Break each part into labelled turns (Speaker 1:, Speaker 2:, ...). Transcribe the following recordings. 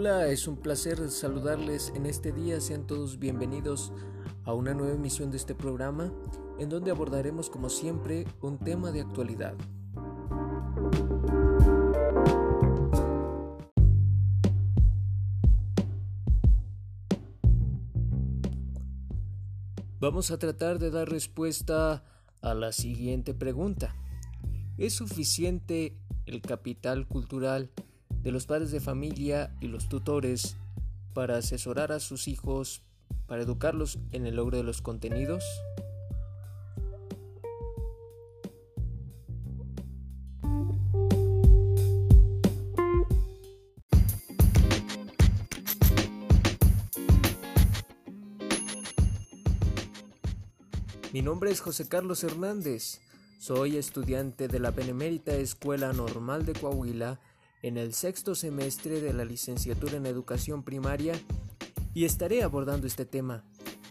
Speaker 1: Hola, es un placer saludarles en este día. Sean todos bienvenidos a una nueva emisión de este programa en donde abordaremos como siempre un tema de actualidad. Vamos a tratar de dar respuesta a la siguiente pregunta. ¿Es suficiente el capital cultural de los padres de familia y los tutores para asesorar a sus hijos, para educarlos en el logro de los contenidos? Mi nombre es José Carlos Hernández. Soy estudiante de la Benemérita Escuela Normal de Coahuila en el sexto semestre de la licenciatura en educación primaria y estaré abordando este tema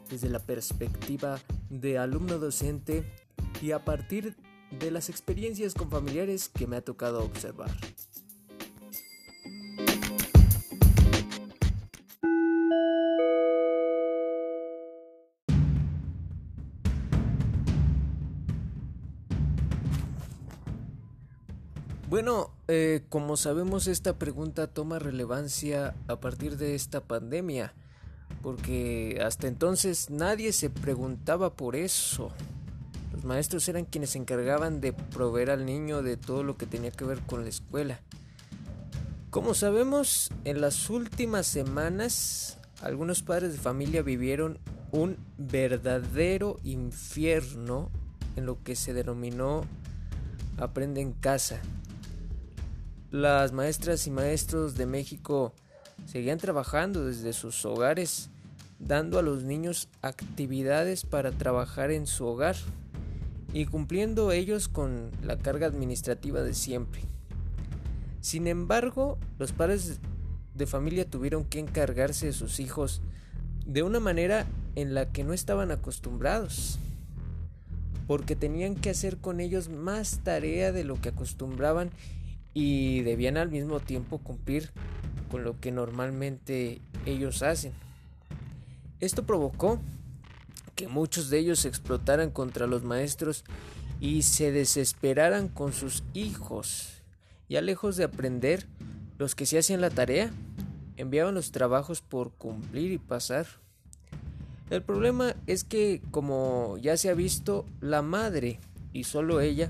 Speaker 1: desde la perspectiva de alumno docente y a partir de las experiencias con familiares que me ha tocado observar. Bueno, eh, como sabemos esta pregunta toma relevancia a partir de esta pandemia, porque hasta entonces nadie se preguntaba por eso. Los maestros eran quienes se encargaban de proveer al niño de todo lo que tenía que ver con la escuela. Como sabemos, en las últimas semanas algunos padres de familia vivieron un verdadero infierno en lo que se denominó Aprende en casa las maestras y maestros de México seguían trabajando desde sus hogares, dando a los niños actividades para trabajar en su hogar y cumpliendo ellos con la carga administrativa de siempre. Sin embargo, los padres de familia tuvieron que encargarse de sus hijos de una manera en la que no estaban acostumbrados, porque tenían que hacer con ellos más tarea de lo que acostumbraban y debían al mismo tiempo cumplir con lo que normalmente ellos hacen. Esto provocó que muchos de ellos explotaran contra los maestros y se desesperaran con sus hijos. Ya lejos de aprender, los que se hacían la tarea enviaban los trabajos por cumplir y pasar. El problema es que, como ya se ha visto, la madre, y solo ella,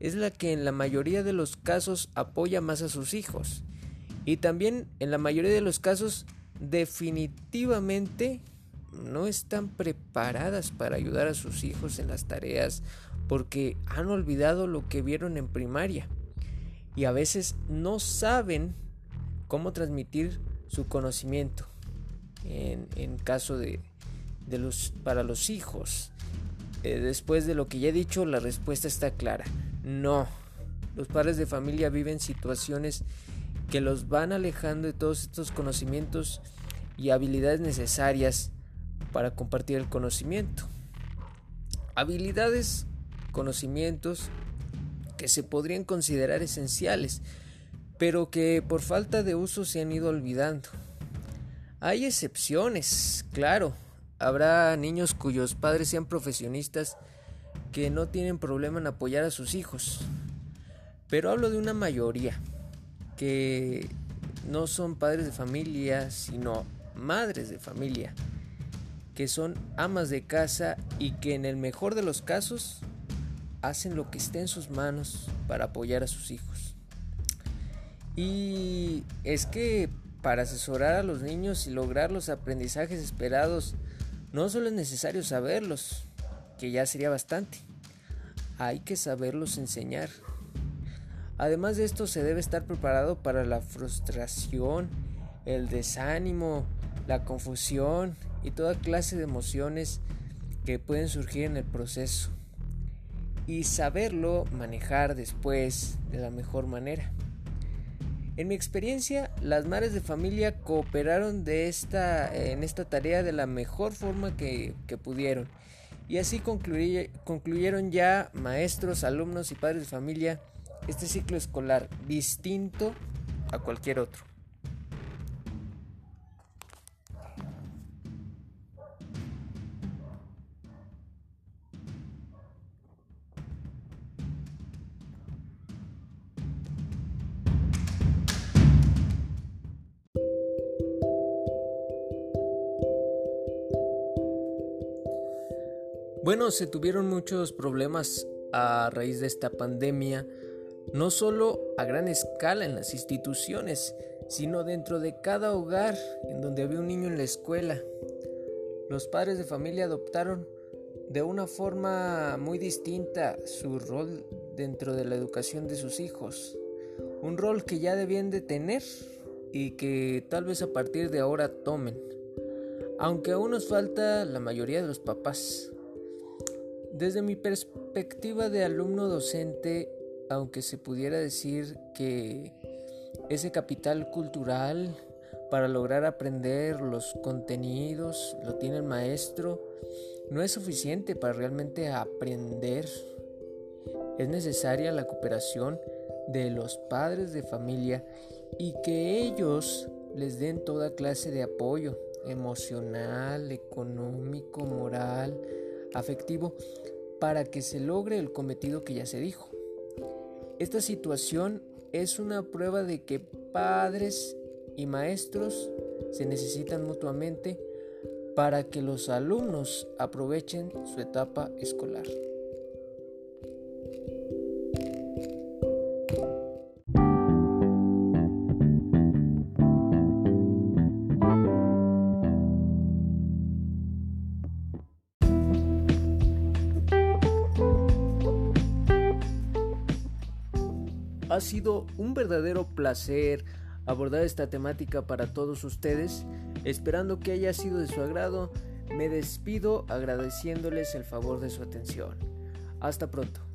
Speaker 1: es la que en la mayoría de los casos apoya más a sus hijos. Y también en la mayoría de los casos definitivamente no están preparadas para ayudar a sus hijos en las tareas porque han olvidado lo que vieron en primaria y a veces no saben cómo transmitir su conocimiento en, caso de, los, para los hijos. Eh, después de lo que ya he dicho, la respuesta está clara. No, los padres de familia viven situaciones que los van alejando de todos estos conocimientos y habilidades necesarias para compartir el conocimiento. Habilidades, conocimientos que se podrían considerar esenciales, pero que por falta de uso se han ido olvidando. Hay excepciones, claro. Habrá niños cuyos padres sean profesionistas que no tienen problema en apoyar a sus hijos. Pero hablo de una mayoría que no son padres de familia, sino madres de familia, que son amas de casa y que en el mejor de los casos hacen lo que esté en sus manos para apoyar a sus hijos. Y es que para asesorar a los niños y lograr los aprendizajes esperados, no solo es necesario saberlos, que ya sería bastante. Hay que saberlos enseñar. Además de esto se debe estar preparado para la frustración, el desánimo, la confusión y toda clase de emociones que pueden surgir en el proceso. Y saberlo manejar después de la mejor manera. En mi experiencia, las madres de familia cooperaron de esta, en esta tarea de la mejor forma que, que pudieron y así concluyeron ya maestros, alumnos y padres de familia este ciclo escolar distinto a cualquier otro. Bueno, se tuvieron muchos problemas a raíz de esta pandemia, no solo a gran escala en las instituciones, sino dentro de cada hogar en donde había un niño en la escuela. Los padres de familia adoptaron de una forma muy distinta su rol dentro de la educación de sus hijos, un rol que ya debían de tener y que tal vez a partir de ahora tomen, aunque aún nos falta la mayoría de los papás. Desde mi perspectiva de alumno docente, aunque se pudiera decir que ese capital cultural para lograr aprender los contenidos lo tiene el maestro, no es suficiente para realmente aprender. Es necesaria la cooperación de los padres de familia y que ellos les den toda clase de apoyo emocional, económico, moral, afectivo, para que se logre el cometido que ya se dijo. Esta situación es una prueba de que padres y maestros se necesitan mutuamente para que los alumnos aprovechen su etapa escolar. Ha sido un verdadero placer abordar esta temática para todos ustedes, esperando que haya sido de su agrado. Me despido agradeciéndoles el favor de su atención. Hasta pronto.